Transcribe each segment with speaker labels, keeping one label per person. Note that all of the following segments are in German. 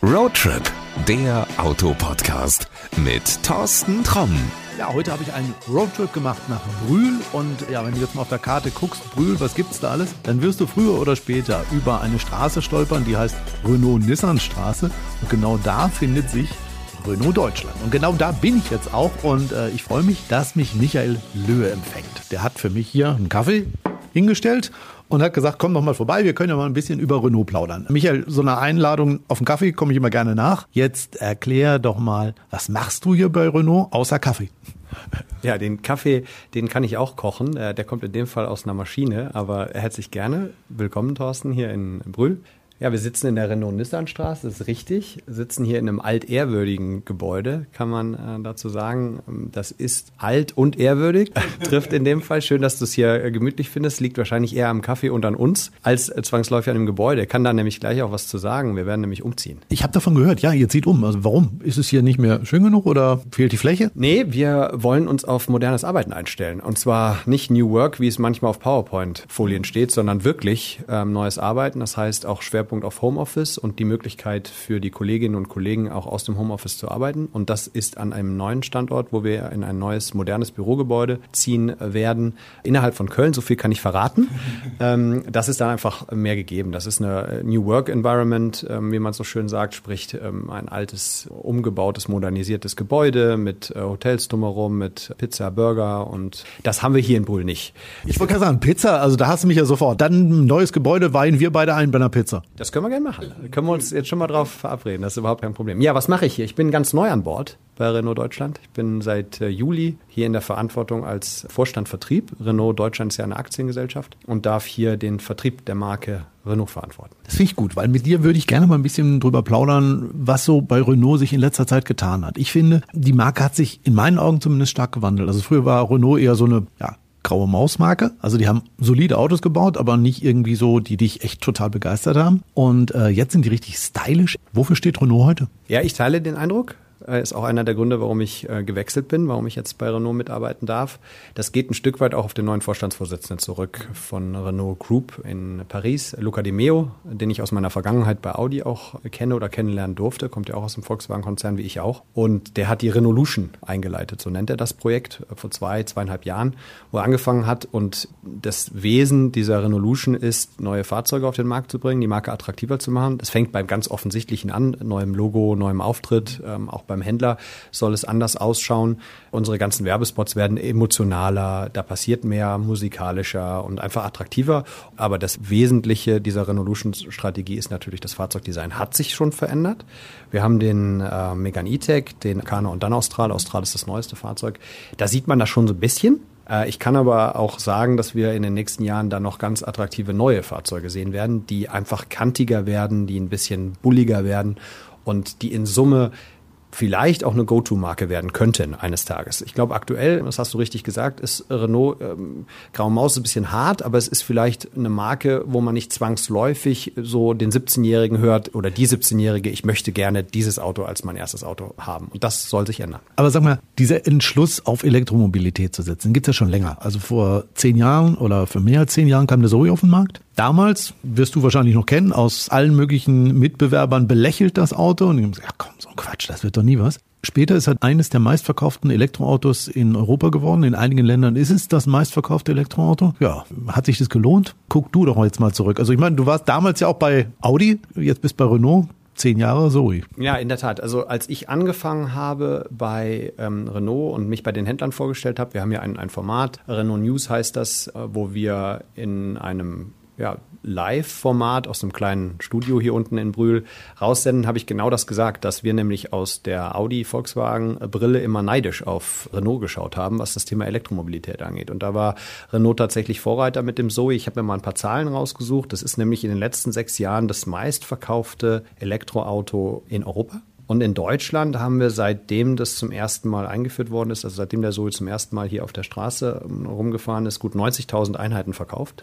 Speaker 1: Roadtrip, der Autopodcast mit Thorsten Tromm.
Speaker 2: Ja, heute habe ich einen Roadtrip gemacht nach Brühl und ja, wenn du jetzt mal auf der Karte guckst, Brühl, was gibt's da alles? Dann wirst du früher oder später über eine Straße stolpern, die heißt Renault-Nissan-Straße und genau da findet sich Renault Deutschland. Und genau da bin ich jetzt auch und äh, ich freue mich, dass mich Michael Löhe empfängt. Der hat für mich hier einen Kaffee hingestellt und hat gesagt, komm doch mal vorbei, wir können ja mal ein bisschen über Renault plaudern. Michael, so eine Einladung auf einen Kaffee komme ich immer gerne nach. Jetzt erklär doch mal, was machst du hier bei Renault außer Kaffee?
Speaker 3: Ja, den Kaffee, den kann ich auch kochen. Äh, der kommt in dem Fall aus einer Maschine, aber herzlich gerne. Willkommen, Thorsten, hier in Brühl. Ja, wir sitzen in der Renault-Nissan-Straße, das ist richtig. Sitzen hier in einem altehrwürdigen Gebäude, kann man äh, dazu sagen. Das ist alt und ehrwürdig, trifft in dem Fall. Schön, dass du es hier äh, gemütlich findest. Liegt wahrscheinlich eher am Kaffee und an uns als äh, zwangsläufig an dem Gebäude. Kann da nämlich gleich auch was zu sagen. Wir werden nämlich umziehen.
Speaker 2: Ich habe davon gehört, ja, ihr zieht um. Also warum? Ist es hier nicht mehr schön genug oder fehlt die Fläche?
Speaker 3: Nee, wir wollen uns auf modernes Arbeiten einstellen. Und zwar nicht New Work, wie es manchmal auf PowerPoint-Folien steht, sondern wirklich ähm, neues Arbeiten. Das heißt auch Schwerpunkt Schwerpunkt auf Homeoffice und die Möglichkeit für die Kolleginnen und Kollegen auch aus dem Homeoffice zu arbeiten. Und das ist an einem neuen Standort, wo wir in ein neues, modernes Bürogebäude ziehen werden, innerhalb von Köln. So viel kann ich verraten. ähm, das ist dann einfach mehr gegeben. Das ist eine New Work Environment, ähm, wie man so schön sagt, sprich ähm, ein altes, umgebautes, modernisiertes Gebäude mit äh, Hotels drumherum, mit Pizza, Burger und das haben wir hier in Brühl nicht.
Speaker 2: Ich wollte gerade sagen, Pizza, also da hast du mich ja sofort. Dann ein neues Gebäude, weihen wir beide ein bei einer Pizza.
Speaker 3: Das können wir gerne machen. Da können wir uns jetzt schon mal drauf verabreden. Das ist überhaupt kein Problem. Ja, was mache ich hier? Ich bin ganz neu an Bord bei Renault Deutschland. Ich bin seit äh, Juli hier in der Verantwortung als Vorstand Vertrieb. Renault Deutschland ist ja eine Aktiengesellschaft und darf hier den Vertrieb der Marke Renault verantworten.
Speaker 2: Das finde ich gut, weil mit dir würde ich gerne mal ein bisschen drüber plaudern, was so bei Renault sich in letzter Zeit getan hat. Ich finde, die Marke hat sich in meinen Augen zumindest stark gewandelt. Also früher war Renault eher so eine ja, graue Mausmarke. Also die haben solide Autos gebaut, aber nicht irgendwie so, die dich echt total begeistert haben. Und äh, jetzt sind die richtig stylisch. Wofür steht Renault heute?
Speaker 3: Ja, ich teile den Eindruck. Äh, ist auch einer der Gründe, warum ich äh, gewechselt bin, warum ich jetzt bei Renault mitarbeiten darf. Das geht ein Stück weit auch auf den neuen Vorstandsvorsitzenden zurück von Renault Group in Paris, Luca Di Meo, den ich aus meiner Vergangenheit bei Audi auch kenne oder kennenlernen durfte, kommt ja auch aus dem Volkswagen-Konzern wie ich auch. Und der hat die Renaulution eingeleitet, so nennt er das Projekt, äh, vor zwei, zweieinhalb Jahren, wo er angefangen hat. Und das Wesen dieser Renaulution ist, neue Fahrzeuge auf den Markt zu bringen, die Marke attraktiver zu machen. Das fängt beim ganz offensichtlichen an, neuem Logo, neuem Auftritt, ähm, auch beim beim Händler soll es anders ausschauen. Unsere ganzen Werbespots werden emotionaler, da passiert mehr, musikalischer und einfach attraktiver. Aber das Wesentliche dieser Renaulution-Strategie ist natürlich, das Fahrzeugdesign hat sich schon verändert. Wir haben den äh, Megane E-Tech, den Kana und dann Austral. Austral ist das neueste Fahrzeug. Da sieht man das schon so ein bisschen. Äh, ich kann aber auch sagen, dass wir in den nächsten Jahren da noch ganz attraktive neue Fahrzeuge sehen werden, die einfach kantiger werden, die ein bisschen bulliger werden und die in Summe vielleicht auch eine Go-To-Marke werden könnten eines Tages. Ich glaube, aktuell, das hast du richtig gesagt, ist Renault ähm, Graue Maus ein bisschen hart, aber es ist vielleicht eine Marke, wo man nicht zwangsläufig so den 17-Jährigen hört oder die 17-Jährige, ich möchte gerne dieses Auto als mein erstes Auto haben. Und das soll sich ändern.
Speaker 2: Aber sag mal, dieser Entschluss auf Elektromobilität zu setzen, gibt es ja schon länger. Also vor zehn Jahren oder für mehr als zehn Jahren kam der Zoe auf den Markt. Damals, wirst du wahrscheinlich noch kennen, aus allen möglichen Mitbewerbern belächelt das Auto und die haben gesagt, ja komm, so ein Quatsch, das wird doch nie was. Später ist halt eines der meistverkauften Elektroautos in Europa geworden. In einigen Ländern ist es das meistverkaufte Elektroauto. Ja, hat sich das gelohnt? Guck du doch jetzt mal zurück. Also ich meine, du warst damals ja auch bei Audi, jetzt bist bei Renault zehn Jahre Zoe.
Speaker 3: Ja, in der Tat. Also als ich angefangen habe bei ähm, Renault und mich bei den Händlern vorgestellt habe, wir haben ja ein, ein Format, Renault News heißt das, äh, wo wir in einem ja, Live-Format aus einem kleinen Studio hier unten in Brühl raussenden, habe ich genau das gesagt, dass wir nämlich aus der Audi-Volkswagen-Brille immer neidisch auf Renault geschaut haben, was das Thema Elektromobilität angeht. Und da war Renault tatsächlich Vorreiter mit dem Zoe. Ich habe mir mal ein paar Zahlen rausgesucht. Das ist nämlich in den letzten sechs Jahren das meistverkaufte Elektroauto in Europa. Und in Deutschland haben wir seitdem das zum ersten Mal eingeführt worden ist, also seitdem der Zoe zum ersten Mal hier auf der Straße ähm, rumgefahren ist, gut 90.000 Einheiten verkauft.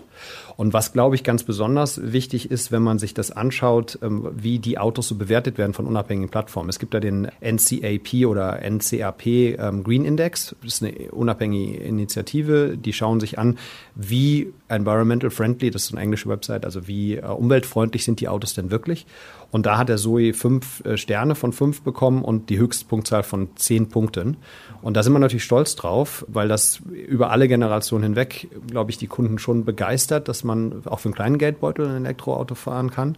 Speaker 3: Und was, glaube ich, ganz besonders wichtig ist, wenn man sich das anschaut, ähm, wie die Autos so bewertet werden von unabhängigen Plattformen. Es gibt da den NCAP oder NCAP ähm, Green Index. Das ist eine unabhängige Initiative. Die schauen sich an, wie environmental friendly, das ist eine englische Website, also wie äh, umweltfreundlich sind die Autos denn wirklich. Und da hat der Zoe fünf äh, Sterne von fünf bekommen und die Höchstpunktzahl von zehn Punkten. Und da sind wir natürlich stolz drauf, weil das über alle Generationen hinweg, glaube ich, die Kunden schon begeistert, dass man auch für einen kleinen Geldbeutel ein Elektroauto fahren kann.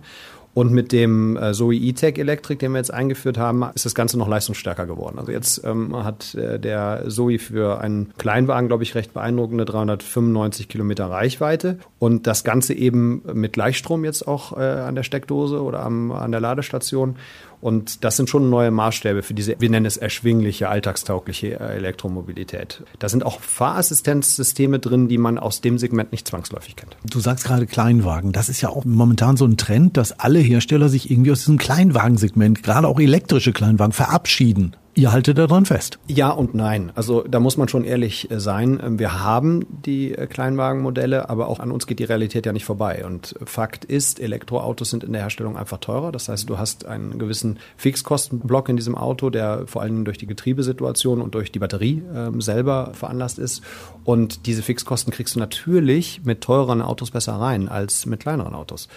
Speaker 3: Und mit dem äh, Zoe E-Tech Electric, den wir jetzt eingeführt haben, ist das Ganze noch leistungsstärker geworden. Also jetzt ähm, hat äh, der Zoe für einen Kleinwagen, glaube ich, recht beeindruckende 395 Kilometer Reichweite. Und das Ganze eben mit Gleichstrom jetzt auch äh, an der Steckdose oder am, an der Ladestation. Und das sind schon neue Maßstäbe für diese, wir nennen es erschwingliche, alltagstaugliche äh, Elektromobilität. Da sind auch Fahrassistenzsysteme drin, die man aus dem Segment nicht zwangsläufig kennt.
Speaker 2: Du sagst gerade Kleinwagen. Das ist ja auch momentan so ein Trend, dass alle Hersteller sich irgendwie aus diesem Kleinwagensegment, gerade auch elektrische Kleinwagen, verabschieden. Ihr haltet daran fest.
Speaker 3: Ja und nein. Also da muss man schon ehrlich äh, sein. Ähm, wir haben die äh, Kleinwagenmodelle, aber auch an uns geht die Realität ja nicht vorbei. Und Fakt ist, Elektroautos sind in der Herstellung einfach teurer. Das heißt, du hast einen gewissen Fixkostenblock in diesem Auto, der vor allen Dingen durch die Getriebesituation und durch die Batterie ähm, selber veranlasst ist. Und diese Fixkosten kriegst du natürlich mit teureren Autos besser rein als mit kleineren Autos.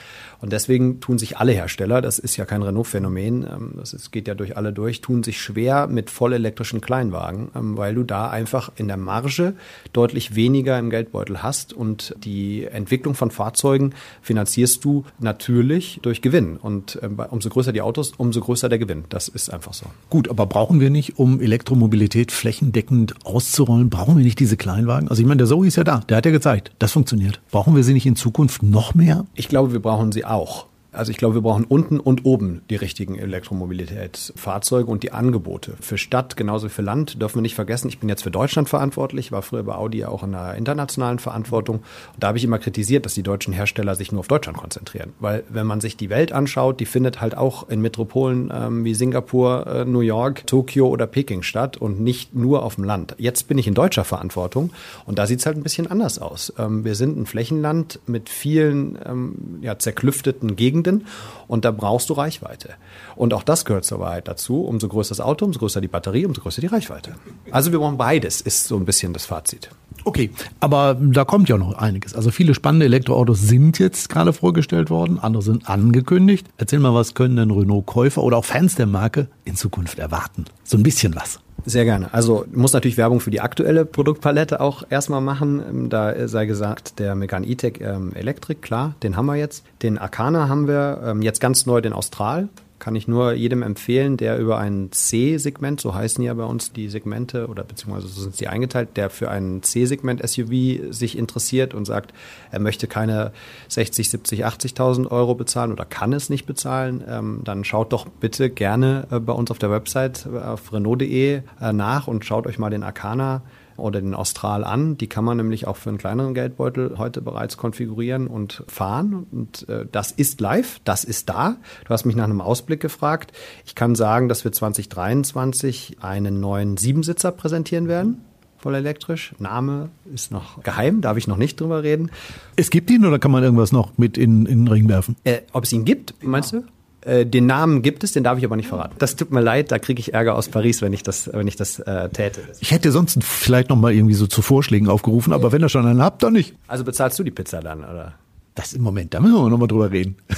Speaker 3: Und deswegen tun sich alle Hersteller, das ist ja kein Renault-Phänomen, ähm, das ist, geht ja durch alle durch, tun sich schwer mit vollelektrischen Kleinwagen, ähm, weil du da einfach in der Marge deutlich weniger im Geldbeutel hast und die Entwicklung von Fahrzeugen finanzierst du natürlich durch Gewinn. Und ähm, umso größer die Autos, umso größer der Gewinn. Das ist einfach so.
Speaker 2: Gut, aber brauchen wir nicht, um Elektromobilität flächendeckend auszurollen, brauchen wir nicht diese Kleinwagen? Also ich meine, der Zoe ist ja da, der hat ja gezeigt, das funktioniert. Brauchen wir sie nicht in Zukunft noch mehr?
Speaker 3: Ich glaube, wir brauchen sie auch. Also ich glaube, wir brauchen unten und oben die richtigen Elektromobilitätsfahrzeuge und die Angebote. Für Stadt genauso wie für Land dürfen wir nicht vergessen. Ich bin jetzt für Deutschland verantwortlich, war früher bei Audi auch in der internationalen Verantwortung. Und da habe ich immer kritisiert, dass die deutschen Hersteller sich nur auf Deutschland konzentrieren. Weil wenn man sich die Welt anschaut, die findet halt auch in Metropolen ähm, wie Singapur, äh, New York, Tokio oder Peking statt und nicht nur auf dem Land. Jetzt bin ich in deutscher Verantwortung und da sieht es halt ein bisschen anders aus. Ähm, wir sind ein Flächenland mit vielen ähm, ja, zerklüfteten Gegenden Gegenden und da brauchst du Reichweite. Und auch das gehört zur Wahrheit dazu. Umso größer das Auto, umso größer die Batterie, umso größer die Reichweite. Also wir brauchen beides, ist so ein bisschen das Fazit.
Speaker 2: Okay, aber da kommt ja noch einiges. Also viele spannende Elektroautos sind jetzt gerade vorgestellt worden, andere sind angekündigt. Erzähl mal, was können denn Renault-Käufer oder auch Fans der Marke in Zukunft erwarten? So ein bisschen was.
Speaker 3: Sehr gerne. Also muss natürlich Werbung für die aktuelle Produktpalette auch erstmal machen. Ähm, da sei gesagt, der Megane E-Tech ähm, Electric, klar, den haben wir jetzt. Den Arcana haben wir ähm, jetzt ganz neu, den Austral kann ich nur jedem empfehlen, der über ein C-Segment, so heißen ja bei uns die Segmente oder beziehungsweise so sind sie eingeteilt, der für ein C-Segment SUV sich interessiert und sagt, er möchte keine 60, 70, 80.000 Euro bezahlen oder kann es nicht bezahlen, ähm, dann schaut doch bitte gerne äh, bei uns auf der Website äh, auf Renault.de äh, nach und schaut euch mal den Arcana oder den Austral an. Die kann man nämlich auch für einen kleineren Geldbeutel heute bereits konfigurieren und fahren. Und äh, das ist live, das ist da. Du hast mich nach einem Ausblick gefragt. Ich kann sagen, dass wir 2023 einen neuen Siebensitzer präsentieren werden voll elektrisch. Name ist noch geheim, darf ich noch nicht drüber reden.
Speaker 2: Es gibt ihn oder kann man irgendwas noch mit in, in den Ring werfen?
Speaker 3: Äh, ob es ihn gibt, meinst du? Äh, den Namen gibt es, den darf ich aber nicht verraten. Das tut mir leid, da kriege ich Ärger aus Paris, wenn ich das, wenn ich das äh, täte.
Speaker 2: Ich hätte sonst vielleicht noch mal irgendwie so zu Vorschlägen aufgerufen, aber wenn ihr schon einen habt, dann nicht.
Speaker 3: Also bezahlst du die Pizza dann, oder?
Speaker 2: Das im Moment, da müssen wir noch mal drüber reden.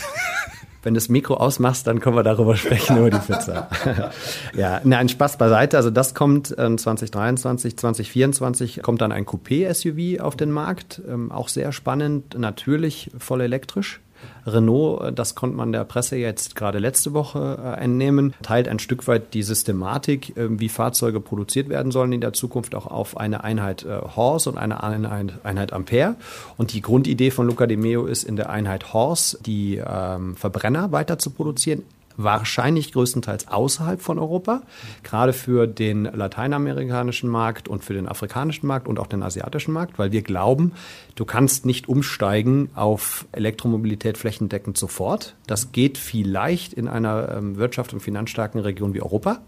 Speaker 3: Wenn du das Mikro ausmachst, dann können wir darüber sprechen, über die Pizza. ja, nein, Spaß beiseite. Also das kommt äh, 2023, 2024 kommt dann ein Coupé-SUV auf den Markt. Ähm, auch sehr spannend, natürlich voll elektrisch. Renault, äh, das konnte man der Presse jetzt gerade letzte Woche äh, entnehmen, teilt ein Stück weit die Systematik, äh, wie Fahrzeuge produziert werden sollen in der Zukunft auch auf eine Einheit Horse und eine Einheit, Einheit Ampere. Und die Grundidee von Luca de Meo ist in der Einheit Horse die ähm, Verbrenner weiter zu produzieren wahrscheinlich größtenteils außerhalb von Europa, gerade für den lateinamerikanischen Markt und für den afrikanischen Markt und auch den asiatischen Markt, weil wir glauben, du kannst nicht umsteigen auf Elektromobilität flächendeckend sofort. Das geht vielleicht in einer ähm, wirtschaft- und finanzstarken Region wie Europa,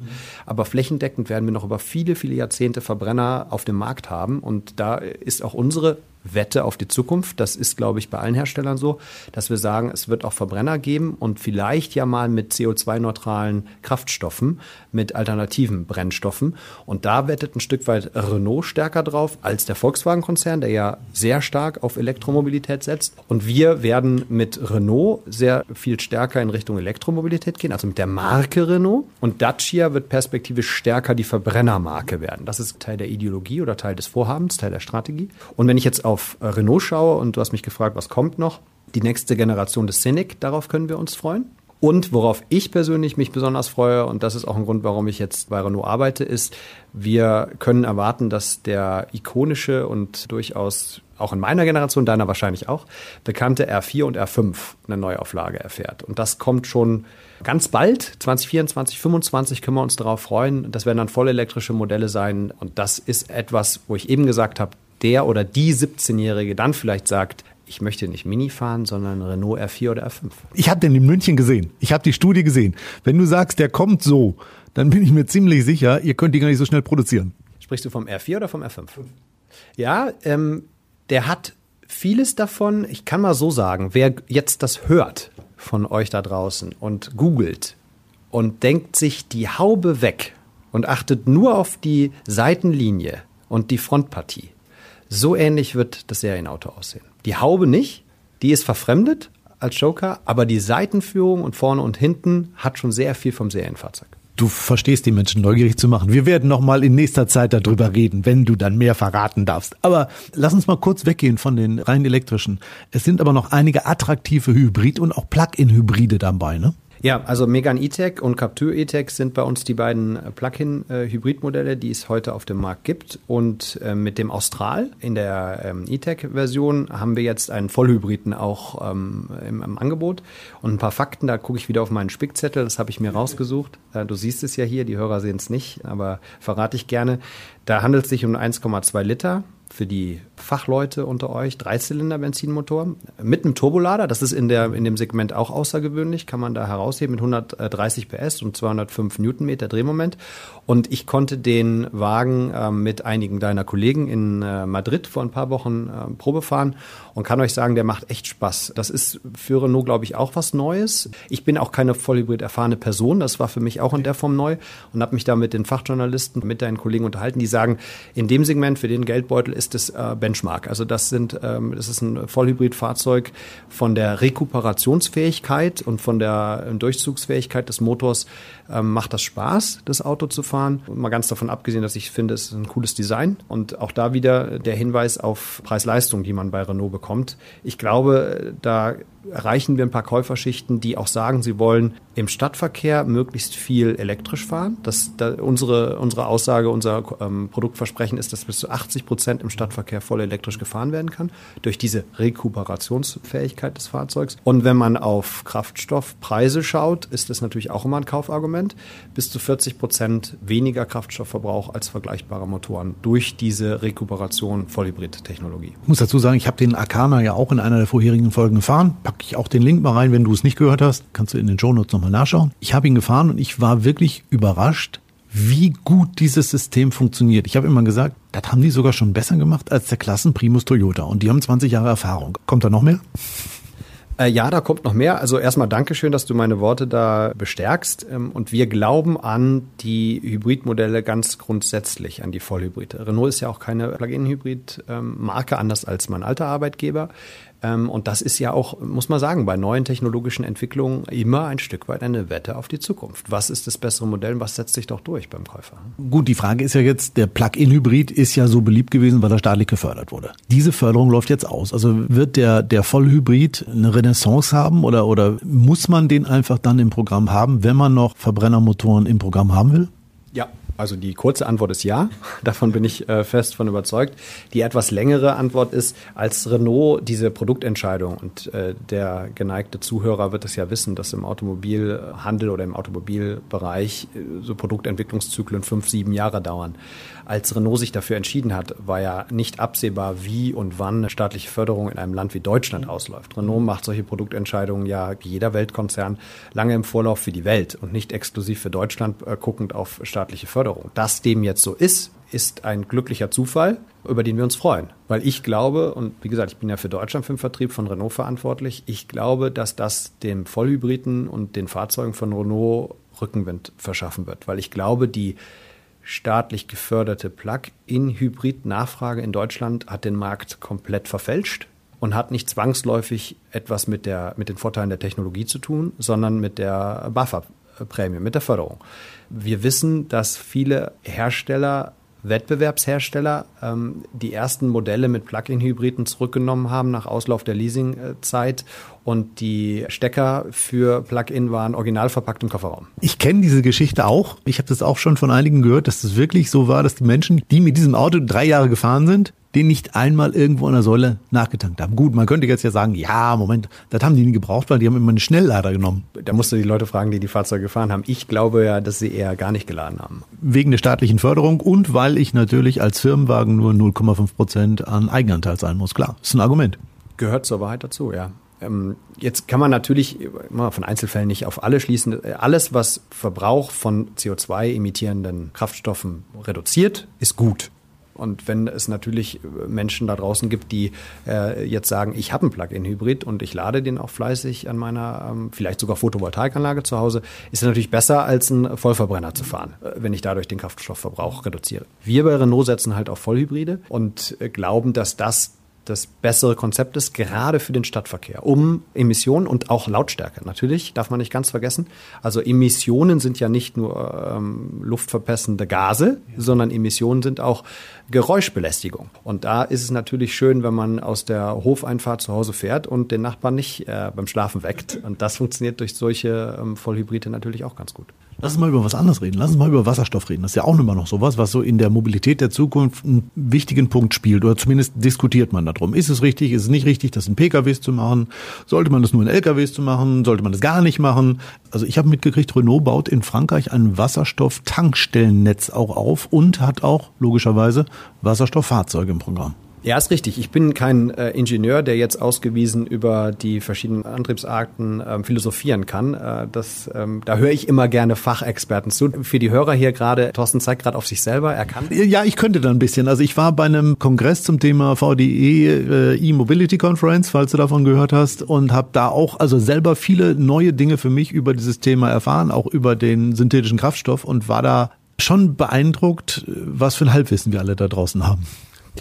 Speaker 3: aber flächendeckend werden wir noch über viele, viele Jahrzehnte Verbrenner auf dem Markt haben und da ist auch unsere Wette auf die Zukunft. Das ist, glaube ich, bei allen Herstellern so, dass wir sagen, es wird auch Verbrenner geben und vielleicht ja mal mit CO2-neutralen Kraftstoffen, mit alternativen Brennstoffen. Und da wettet ein Stück weit Renault stärker drauf als der Volkswagen-Konzern, der ja sehr stark auf Elektromobilität setzt. Und wir werden mit Renault sehr viel stärker in Richtung Elektromobilität gehen, also mit der Marke Renault. Und Dacia wird perspektivisch stärker die Verbrennermarke werden. Das ist Teil der Ideologie oder Teil des Vorhabens, Teil der Strategie. Und wenn ich jetzt auf Renault schaue und du hast mich gefragt, was kommt noch, die nächste Generation des Scenic, darauf können wir uns freuen. Und worauf ich persönlich mich besonders freue, und das ist auch ein Grund, warum ich jetzt bei Renault arbeite, ist, wir können erwarten, dass der ikonische und durchaus auch in meiner Generation, deiner wahrscheinlich auch, bekannte R4 und R5 eine Neuauflage erfährt. Und das kommt schon ganz bald, 2024, 2025 können wir uns darauf freuen. Das werden dann vollelektrische Modelle sein. Und das ist etwas, wo ich eben gesagt habe, der oder die 17-Jährige dann vielleicht sagt, ich möchte nicht Mini fahren, sondern Renault R4 oder R5.
Speaker 2: Ich habe den in München gesehen. Ich habe die Studie gesehen. Wenn du sagst, der kommt so, dann bin ich mir ziemlich sicher, ihr könnt die gar nicht so schnell produzieren.
Speaker 3: Sprichst du vom R4 oder vom R5? Ja, ähm, der hat vieles davon. Ich kann mal so sagen, wer jetzt das hört von euch da draußen und googelt und denkt sich die Haube weg und achtet nur auf die Seitenlinie und die Frontpartie, so ähnlich wird das Serienauto aussehen. Die Haube nicht, die ist verfremdet als Joker, aber die Seitenführung und vorne und hinten hat schon sehr viel vom Serienfahrzeug.
Speaker 2: Du verstehst die Menschen neugierig zu machen. Wir werden noch mal in nächster Zeit darüber reden, wenn du dann mehr verraten darfst. Aber lass uns mal kurz weggehen von den rein elektrischen. Es sind aber noch einige attraktive Hybrid- und auch Plug-in-Hybride dabei, ne?
Speaker 3: Ja, also Megan E-Tech und Captur E-Tech sind bei uns die beiden äh, Plug-in-Hybrid-Modelle, die es heute auf dem Markt gibt. Und äh, mit dem Austral in der ähm, E-Tech-Version haben wir jetzt einen Vollhybriden auch ähm, im, Angebot. Und ein paar Fakten, da gucke ich wieder auf meinen Spickzettel, das habe ich mir rausgesucht. Äh, du siehst es ja hier, die Hörer sehen es nicht, aber verrate ich gerne. Da handelt es sich um 1,2 Liter für die Fachleute unter euch, Dreizylinder-Benzinmotor mit einem Turbolader. Das ist in, der, in dem Segment auch außergewöhnlich, kann man da herausheben mit 130 PS und 205 Newtonmeter Drehmoment. Und ich konnte den Wagen äh, mit einigen deiner Kollegen in äh, Madrid vor ein paar Wochen äh, Probe fahren und kann euch sagen, der macht echt Spaß. Das ist für Renault, glaube ich, auch was Neues. Ich bin auch keine Vollhybrid erfahrene Person. Das war für mich auch in der Form neu und habe mich da mit den Fachjournalisten, mit deinen Kollegen unterhalten, die sagen, in dem Segment für den Geldbeutel ist es äh, Benchmark. Also das sind, ähm, das ist ein Vollhybridfahrzeug von der Rekuperationsfähigkeit und von der Durchzugsfähigkeit des Motors ähm, macht das Spaß, das Auto zu fahren. Mal ganz davon abgesehen, dass ich finde, es ist ein cooles Design und auch da wieder der Hinweis auf Preis-Leistung, die man bei Renault bekommt. Ich glaube, da erreichen wir ein paar Käuferschichten, die auch sagen, sie wollen im Stadtverkehr möglichst viel elektrisch fahren. Das, da, unsere, unsere Aussage, unser ähm, Produktversprechen ist, dass bis zu 80 Prozent im Stadtverkehr voll elektrisch gefahren werden kann, durch diese Rekuperationsfähigkeit des Fahrzeugs. Und wenn man auf Kraftstoffpreise schaut, ist das natürlich auch immer ein Kaufargument. Bis zu 40 Prozent weniger Kraftstoffverbrauch als vergleichbare Motoren durch diese Rekuperation Vollhybrid-Technologie.
Speaker 2: Ich muss dazu sagen, ich habe den Arcana ja auch in einer der vorherigen Folgen gefahren. Packe ich auch den Link mal rein, wenn du es nicht gehört hast. Kannst du in den Show Notes nochmal nachschauen. Ich habe ihn gefahren und ich war wirklich überrascht, wie gut dieses System funktioniert. Ich habe immer gesagt, das haben die sogar schon besser gemacht als der Klassen Primus Toyota und die haben 20 Jahre Erfahrung. Kommt da noch mehr?
Speaker 3: Äh, ja, da kommt noch mehr. Also erstmal Dankeschön, dass du meine Worte da bestärkst. Ähm, und wir glauben an die Hybridmodelle ganz grundsätzlich, an die Vollhybride. Renault ist ja auch keine Plug-in-Hybrid-Marke, ähm, anders als mein alter Arbeitgeber. Ähm, und das ist ja auch, muss man sagen, bei neuen technologischen Entwicklungen immer ein Stück weit eine Wette auf die Zukunft. Was ist das bessere Modell und was setzt sich doch durch beim Käufer?
Speaker 2: Gut, die Frage ist ja jetzt, der Plug-in-Hybrid ist ja so beliebt gewesen, weil er staatlich gefördert wurde. Diese Förderung läuft jetzt aus. Also wird der, der Vollhybrid eine Renaissance haben oder, oder muss man den einfach dann im Programm haben, wenn man noch Verbrennermotoren im Programm haben will?
Speaker 3: Ja, also die kurze Antwort ist ja, davon bin ich äh, fest von überzeugt. Die etwas längere Antwort ist, als Renault diese Produktentscheidung und äh, der geneigte Zuhörer wird es ja wissen, dass im Automobilhandel oder im Automobilbereich äh, so Produktentwicklungszyklen fünf, sieben Jahre dauern. Als Renault sich dafür entschieden hat, war ja nicht absehbar, wie und wann eine staatliche Förderung in einem Land wie Deutschland ausläuft. Renault macht solche Produktentscheidungen ja wie jeder Weltkonzern lange im Vorlauf für die Welt und nicht exklusiv für Deutschland äh, guckend auf staatliche Förderung. Dass dem jetzt so ist, ist ein glücklicher Zufall, über den wir uns freuen. Weil ich glaube, und wie gesagt, ich bin ja für Deutschland für den Vertrieb von Renault verantwortlich, ich glaube, dass das dem Vollhybriden und den Fahrzeugen von Renault Rückenwind verschaffen wird. Weil ich glaube, die staatlich geförderte Plug-in-Hybrid-Nachfrage in Deutschland hat den Markt komplett verfälscht und hat nicht zwangsläufig etwas mit, der, mit den Vorteilen der Technologie zu tun, sondern mit der BAFA-Prämie, mit der Förderung. Wir wissen, dass viele Hersteller Wettbewerbshersteller ähm, die ersten Modelle mit Plug-in-Hybriden zurückgenommen haben nach Auslauf der Leasingzeit und die Stecker für Plug-in waren original verpackt im Kofferraum.
Speaker 2: Ich kenne diese Geschichte auch. Ich habe das auch schon von einigen gehört, dass es das wirklich so war, dass die Menschen, die mit diesem Auto drei Jahre gefahren sind, den nicht einmal irgendwo an der Säule nachgetankt haben. Gut, man könnte jetzt ja sagen, ja, Moment, das haben die nie gebraucht, weil die haben immer einen Schnelllader genommen.
Speaker 3: Da musst du die Leute fragen, die die Fahrzeuge gefahren haben. Ich glaube ja, dass sie eher gar nicht geladen haben.
Speaker 2: Wegen der staatlichen Förderung und weil ich natürlich als Firmenwagen nur 0,5 Prozent an Eigenanteil zahlen muss. Klar, ist ein Argument.
Speaker 3: Gehört zur Wahrheit dazu, ja. Ähm, jetzt kann man natürlich immer von Einzelfällen nicht auf alle schließen. Alles, was Verbrauch von CO2 emittierenden Kraftstoffen reduziert, ist gut. Und wenn es natürlich Menschen da draußen gibt, die äh, jetzt sagen, ich habe einen Plug-in-Hybrid und ich lade den auch fleißig an meiner, ähm, vielleicht sogar Photovoltaikanlage zu Hause, ist es natürlich besser, als einen Vollverbrenner zu fahren, äh, wenn ich dadurch den Kraftstoffverbrauch reduziere. Wir bei Renault setzen halt auf Vollhybride und äh, glauben, dass das das bessere Konzept ist, gerade für den Stadtverkehr, um Emissionen und auch Lautstärke. Natürlich darf man nicht ganz vergessen. Also Emissionen sind ja nicht nur ähm, luftverpestende Gase, ja. sondern Emissionen sind auch Geräuschbelästigung. Und da ist es natürlich schön, wenn man aus der Hofeinfahrt zu Hause fährt und den Nachbarn nicht äh, beim Schlafen weckt. Und das funktioniert durch solche ähm, Vollhybride natürlich auch ganz gut.
Speaker 2: Lass uns mal über was anderes reden. Lass uns mal über Wasserstoff reden. Das ist ja auch immer noch sowas, was so in der Mobilität der Zukunft einen wichtigen Punkt spielt. Oder zumindest diskutiert man darum. Ist es richtig, ist es nicht richtig, das in PKWs zu machen? Sollte man das nur in LKWs zu machen? Sollte man das gar nicht machen? Also ich habe mitgekriegt, Renault baut in Frankreich ein Wasserstoff-Tankstellennetz auch auf und hat auch logischerweise Wasserstofffahrzeuge im Programm.
Speaker 3: Ja, ist richtig. Ich bin kein äh, Ingenieur, der jetzt ausgewiesen über die verschiedenen Antriebsarten ähm, philosophieren kann. Äh, das, ähm, da höre ich immer gerne Fachexperten zu. Für die Hörer hier gerade, Thorsten zeigt gerade auf sich selber, er kann.
Speaker 2: Ja, ich könnte da ein bisschen. Also ich war bei einem Kongress zum Thema VDE äh, E-Mobility Conference, falls du davon gehört hast, und habe da auch also selber viele neue Dinge für mich über dieses Thema erfahren, auch über den synthetischen Kraftstoff und war da schon beeindruckt, was für ein Halbwissen wir alle da draußen haben.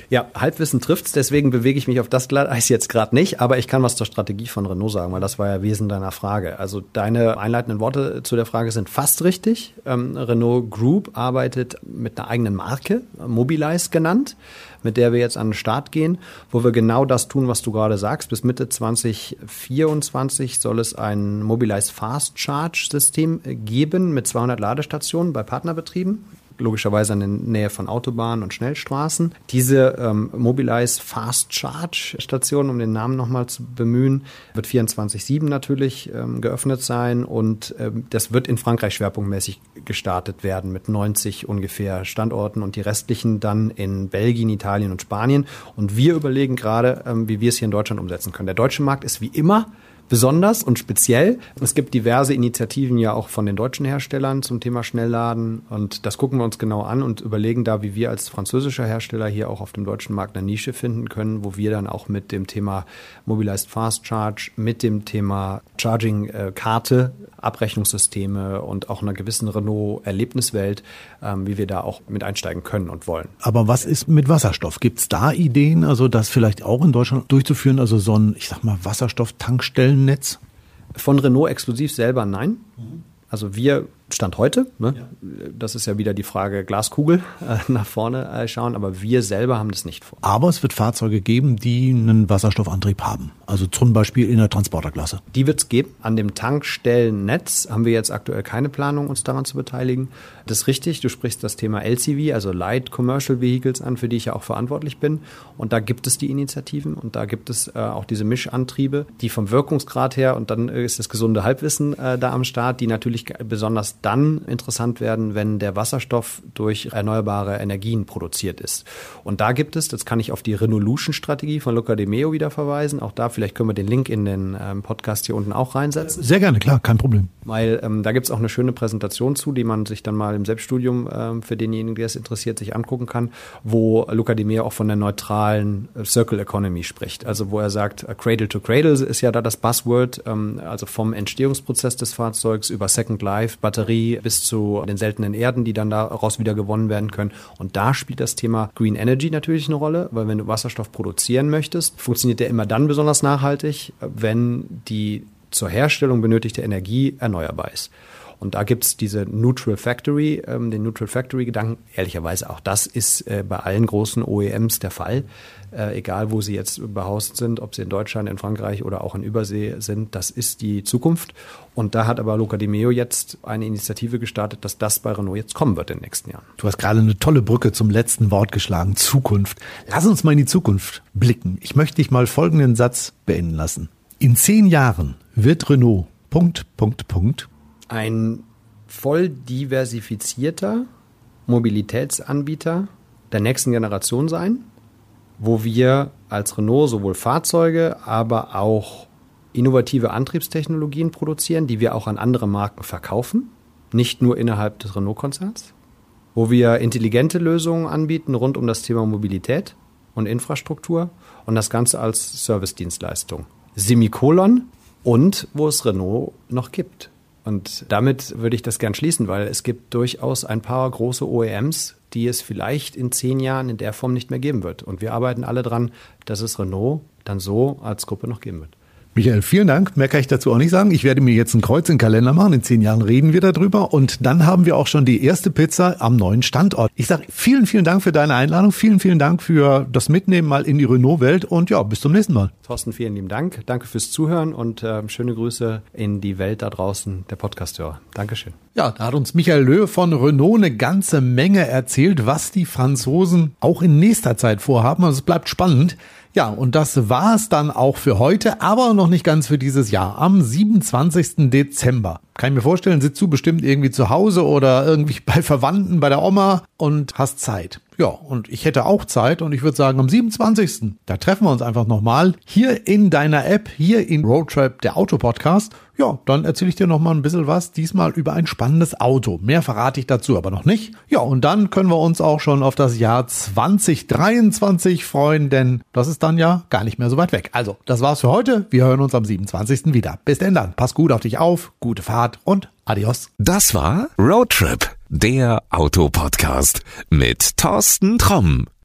Speaker 3: Ja, Halbwissen trifft's, deswegen bewege ich mich auf das Glatteis jetzt gerade nicht, aber ich kann was zur Strategie von Renault sagen, weil das war ja Wesen deiner Frage. Also deine einleitenden Worte zu der Frage sind fast richtig. Ähm, Renault Group arbeitet mit einer eigenen Marke, Mobilize genannt, mit der wir jetzt an den Start gehen, wo wir genau das tun, was du gerade sagst. Bis Mitte 2024 soll es ein Mobilize Fast Charge System geben mit 200 Ladestationen bei Partnerbetrieben logischerweise in der Nähe von Autobahnen und Schnellstraßen. Diese ähm, Mobilize Fast Charge Station, um den Namen nochmal zu bemühen, wird 24-7 natürlich ähm, geöffnet sein und ähm, das wird in Frankreich schwerpunktmäßig gestartet werden mit 90 ungefähr Standorten und die restlichen dann in Belgien, Italien und Spanien. Und wir überlegen gerade, ähm, wie wir es hier in Deutschland umsetzen können. Der deutsche Markt ist wie immer besonders und speziell. Es gibt diverse Initiativen ja auch von den deutschen Herstellern zum Thema Schnellladen und das gucken wir uns genau an und überlegen da, wie wir als französischer Hersteller hier auch auf dem deutschen Markt eine Nische finden können, wo wir dann auch mit dem Thema Mobilized Fast Charge, mit dem Thema Charging-Karte, Abrechnungssysteme und auch einer gewissen Renault-Erlebniswelt, ähm, wie wir da auch mit einsteigen können und wollen.
Speaker 2: Aber was ist mit Wasserstoff? Gibt es da Ideen, also das vielleicht auch in Deutschland durchzuführen, also so ein, ich sag mal, Wasserstoff-Tankstellennetz?
Speaker 3: Von Renault exklusiv selber nein. Mhm. Also wir Stand heute, ne? ja. das ist ja wieder die Frage Glaskugel äh, nach vorne äh, schauen, aber wir selber haben das nicht vor.
Speaker 2: Aber es wird Fahrzeuge geben, die einen Wasserstoffantrieb haben, also zum Beispiel in der Transporterklasse.
Speaker 3: Die wird es geben. An dem Tankstellennetz haben wir jetzt aktuell keine Planung, uns daran zu beteiligen. Das ist richtig, du sprichst das Thema LCV, also Light Commercial Vehicles an, für die ich ja auch verantwortlich bin. Und da gibt es die Initiativen und da gibt es äh, auch diese Mischantriebe, die vom Wirkungsgrad her, und dann ist das gesunde Halbwissen äh, da am Start, die natürlich besonders dann interessant werden, wenn der Wasserstoff durch erneuerbare Energien produziert ist. Und da gibt es, das kann ich auf die Renolution-Strategie von Luca de Meo wieder verweisen. Auch da, vielleicht können wir den Link in den ähm, Podcast hier unten auch reinsetzen.
Speaker 2: Sehr gerne, klar, kein Problem.
Speaker 3: Weil ähm, da gibt es auch eine schöne Präsentation zu, die man sich dann mal im Selbststudium ähm, für denjenigen, der es interessiert, sich angucken kann, wo Luca de Meo auch von der neutralen äh, Circle Economy spricht. Also wo er sagt, äh, Cradle to Cradle ist ja da das Buzzword, ähm, also vom Entstehungsprozess des Fahrzeugs über Second Life, Batterie bis zu den seltenen Erden, die dann daraus wieder gewonnen werden können. Und da spielt das Thema Green Energy natürlich eine Rolle, weil wenn du Wasserstoff produzieren möchtest, funktioniert der immer dann besonders nachhaltig, wenn die zur Herstellung benötigte Energie erneuerbar ist. Und da gibt es diese Neutral Factory, ähm, den Neutral Factory-Gedanken. Ehrlicherweise auch das ist äh, bei allen großen OEMs der Fall. Äh, egal, wo sie jetzt behaust sind, ob sie in Deutschland, in Frankreich oder auch in Übersee sind, das ist die Zukunft. Und da hat aber Luca Di Meo jetzt eine Initiative gestartet, dass das bei Renault jetzt kommen wird in den nächsten Jahren.
Speaker 2: Du hast gerade eine tolle Brücke zum letzten Wort geschlagen, Zukunft. Lass uns mal in die Zukunft blicken. Ich möchte dich mal folgenden Satz beenden lassen. In zehn Jahren wird Renault Punkt, Punkt, Punkt
Speaker 3: ein voll diversifizierter Mobilitätsanbieter der nächsten Generation sein, wo wir als Renault sowohl Fahrzeuge, aber auch innovative Antriebstechnologien produzieren, die wir auch an andere Marken verkaufen, nicht nur innerhalb des Renault-Konzerns, wo wir intelligente Lösungen anbieten rund um das Thema Mobilität und Infrastruktur und das Ganze als Servicedienstleistung. Semikolon und wo es Renault noch gibt. Und damit würde ich das gern schließen, weil es gibt durchaus ein paar große OEMs, die es vielleicht in zehn Jahren in der Form nicht mehr geben wird. Und wir arbeiten alle dran, dass es Renault dann so als Gruppe noch geben wird.
Speaker 2: Michael, vielen Dank. Mehr kann ich dazu auch nicht sagen. Ich werde mir jetzt ein Kreuz in den Kalender machen. In zehn Jahren reden wir darüber. Und dann haben wir auch schon die erste Pizza am neuen Standort. Ich sage vielen, vielen Dank für deine Einladung. Vielen, vielen Dank für das Mitnehmen mal in die Renault-Welt. Und ja, bis zum nächsten Mal.
Speaker 3: Thorsten, vielen lieben Dank. Danke fürs Zuhören und äh, schöne Grüße in die Welt da draußen der Podcasthörer. Dankeschön.
Speaker 2: Ja, da hat uns Michael Löw von Renault eine ganze Menge erzählt, was die Franzosen auch in nächster Zeit vorhaben. Also es bleibt spannend. Ja, und das war es dann auch für heute, aber noch nicht ganz für dieses Jahr. Am 27. Dezember. Kann ich mir vorstellen, sitzt du bestimmt irgendwie zu Hause oder irgendwie bei Verwandten, bei der Oma und hast Zeit. Ja, und ich hätte auch Zeit und ich würde sagen, am 27. Da treffen wir uns einfach nochmal hier in deiner App, hier in Roadtrip, der Autopodcast. Ja, dann erzähle ich dir nochmal ein bisschen was, diesmal über ein spannendes Auto. Mehr verrate ich dazu aber noch nicht. Ja, und dann können wir uns auch schon auf das Jahr 2023 freuen, denn das ist dann ja gar nicht mehr so weit weg. Also, das war's für heute. Wir hören uns am 27. wieder. Bis denn dann. Pass gut auf dich auf, gute Fahrt und adios.
Speaker 1: Das war Roadtrip, der Autopodcast mit Thorsten Tromm.